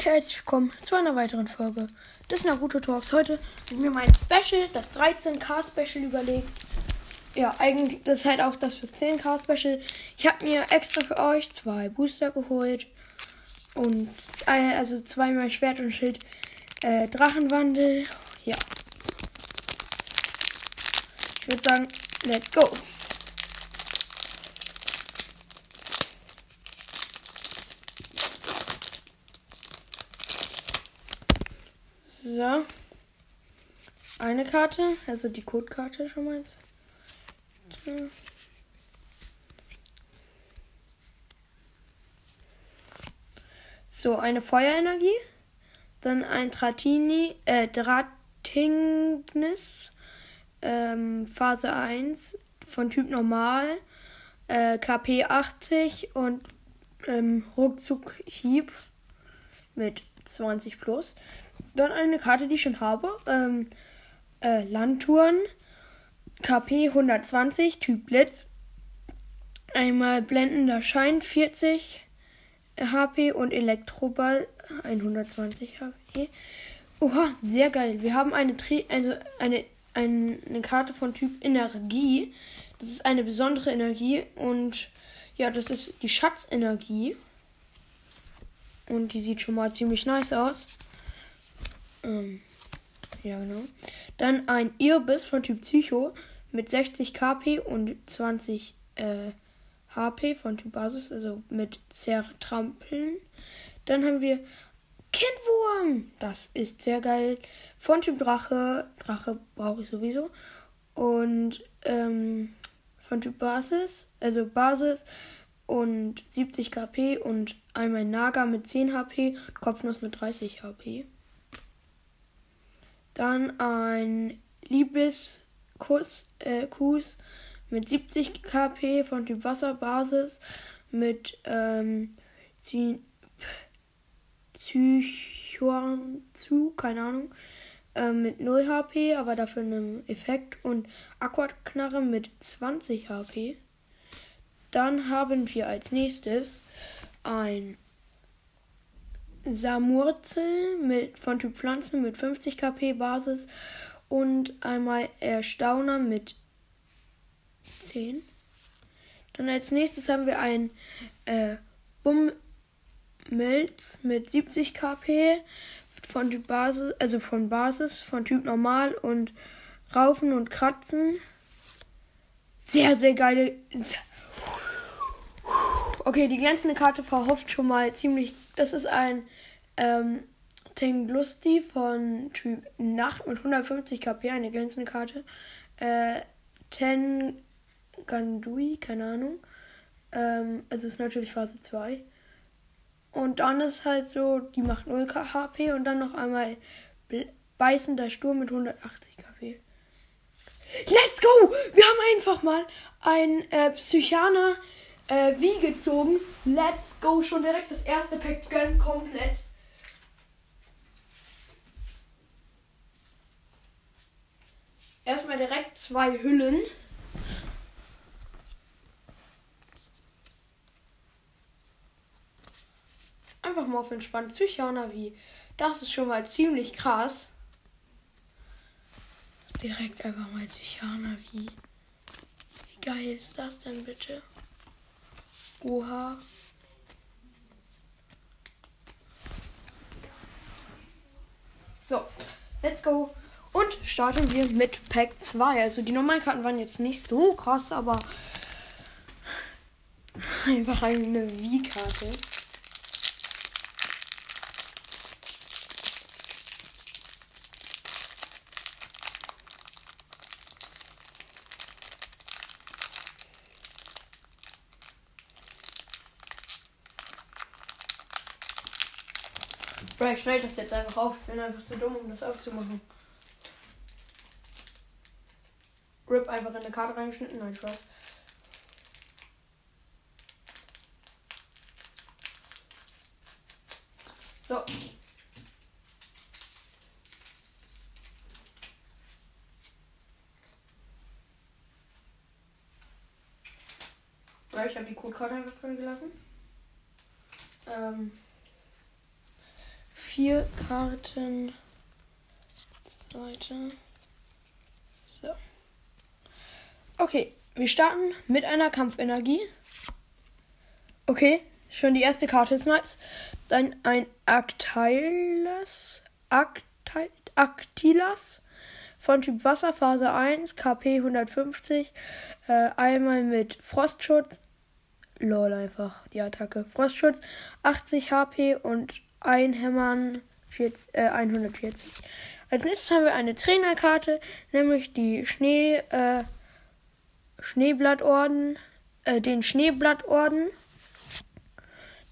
und herzlich willkommen zu einer weiteren Folge des Naruto Talks. Heute habe ich mir mein Special, das 13k Special überlegt. Ja, eigentlich, das ist halt auch das für 10k Special. Ich habe mir extra für euch zwei Booster geholt. Und also zweimal Schwert und Schild äh, Drachenwandel. Ja. Ich würde sagen, let's go. So. Eine Karte, also die Codekarte schon mal. So, eine Feuerenergie. Dann ein Tratini, äh, Dratingnis. Ähm, Phase 1 von Typ Normal. Äh, KP 80 und ähm, Ruckzuck Hieb mit 20 plus. Dann eine Karte, die ich schon habe. Ähm, äh, Landtouren. KP 120, Typ Blitz. Einmal blendender Schein 40 HP und Elektroball 120 HP. Oha, sehr geil. Wir haben eine, also eine, eine, eine Karte von Typ Energie. Das ist eine besondere Energie und ja, das ist die Schatzenergie. Und die sieht schon mal ziemlich nice aus. Ähm, ja, genau. Dann ein Irbis von Typ Psycho mit 60 KP und 20 äh, HP von Typ Basis, also mit Zertrampeln. Dann haben wir Kindwurm. Das ist sehr geil. Von Typ Drache. Drache brauche ich sowieso. Und ähm, von Typ Basis, also Basis und 70 KP und einmal Naga mit 10 HP, Kopfnuss mit 30 HP. Dann ein Liebeskuss äh, Kuss mit 70 KP von Typ Wasserbasis mit ähm, zu, keine Ahnung, äh, mit 0 HP, aber dafür einem Effekt und Aquaknarre mit 20 HP. Dann haben wir als nächstes ein Samurzel mit, von Typ Pflanze mit 50 KP Basis und einmal Erstauner mit 10. Dann als nächstes haben wir ein äh, Bummmelz mit 70 KP von Typ Basis, also von Basis, von Typ Normal und Raufen und Kratzen. Sehr, sehr geile. Okay, die glänzende Karte verhofft schon mal ziemlich. Das ist ein ähm, Tenglusti von Typ Nacht mit 150 KP, eine glänzende Karte. Äh, Ten Gandui, keine Ahnung. Ähm, also ist natürlich Phase 2. Und dann ist halt so, die macht 0 HP und dann noch einmal beißender Sturm mit 180 KP. Let's go! Wir haben einfach mal ein äh, Psychaner äh, wie gezogen. Let's go! Schon direkt das erste Pack gönnen komplett. Erstmal direkt zwei Hüllen. Einfach mal auf entspannt Psychoner wie. Das ist schon mal ziemlich krass. Direkt einfach mal Psychoner wie. Wie geil ist das denn bitte? Oha. So, let's go. Und starten wir mit Pack 2. Also die normalen Karten waren jetzt nicht so krass, aber einfach eine Wie-Karte. Bro, ich schneide das jetzt einfach auf. Ich bin einfach zu dumm, um das aufzumachen. Rip einfach in eine Karte reingeschnitten. Nein, Spaß. So. Ich habe die Codekarte einfach drin gelassen. Ähm. Vier Karten. Seite. So. Okay, wir starten mit einer Kampfenergie. Okay, schon die erste Karte ist nice. Dann ein Actylas. Actilas von Typ Wasser, Phase 1, KP 150. Äh, einmal mit Frostschutz. Lol, einfach die Attacke. Frostschutz 80 HP und Einhämmern 40, äh, 140. Als nächstes haben wir eine Trainerkarte, nämlich die Schnee, äh, Schneeblattorden, äh, den Schneeblattorden.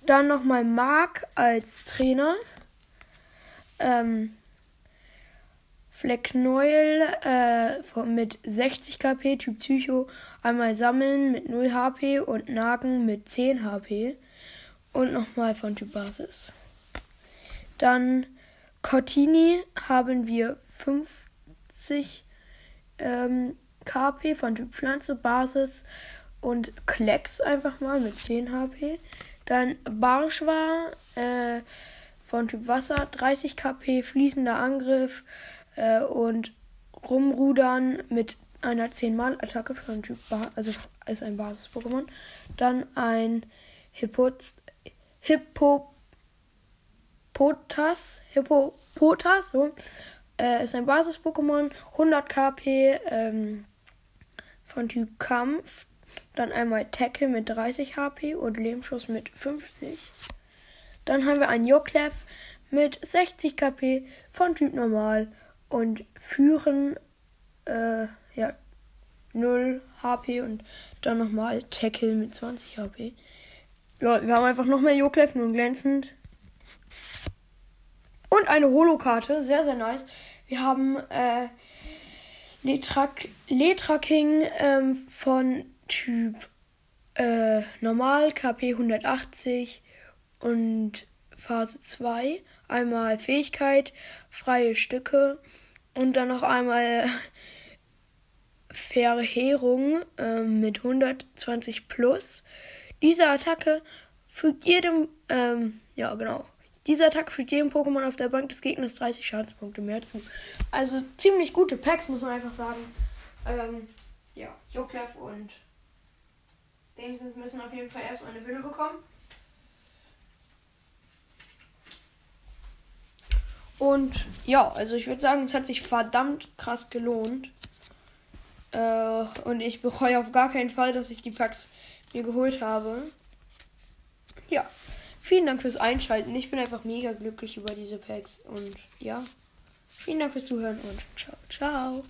Dann nochmal Mark als Trainer. Ähm, Fleckneuel äh, mit 60 KP, Typ Psycho, einmal Sammeln mit 0 HP und Nagen mit 10 HP. Und nochmal von Typ Basis. Dann Cortini haben wir 50 ähm, KP von Typ Pflanze, Basis und Klecks einfach mal mit 10 HP. Dann Barschwa äh, von Typ Wasser, 30 KP, fließender Angriff äh, und Rumrudern mit einer 10-Mal-Attacke von Typ ba also ist ein Basis-Pokémon. Dann ein Hippoz Hippo Potas, Hippopotas, so, äh, ist ein Basis-Pokémon, 100 KP ähm, von Typ Kampf, dann einmal Tackle mit 30 HP und Lebensschuss mit 50. Dann haben wir ein Joklev mit 60 KP von Typ Normal und Führen, äh, ja, 0 HP und dann nochmal Tackle mit 20 HP. Leute, wir haben einfach noch mehr Joklev, nun glänzend. Und eine Holokarte, sehr, sehr nice. Wir haben äh, Letrak Letra King ähm, von Typ äh, Normal, KP 180 und Phase 2. Einmal Fähigkeit, freie Stücke und dann noch einmal Verheerung äh, mit 120 plus. Diese Attacke fügt jedem, ähm, ja genau, diese Attacke fügt jedem Pokémon auf der Bank des Gegners 30 Schadenspunkte mehr zu. Also ziemlich gute Packs, muss man einfach sagen. Ähm, ja, Joklev und Dingsens müssen auf jeden Fall erstmal eine Hülle bekommen. Und ja, also ich würde sagen, es hat sich verdammt krass gelohnt. Äh, und ich bereue auf gar keinen Fall, dass ich die Packs mir geholt habe. Ja, vielen Dank fürs Einschalten. Ich bin einfach mega glücklich über diese Packs. Und ja, vielen Dank fürs Zuhören und ciao, ciao.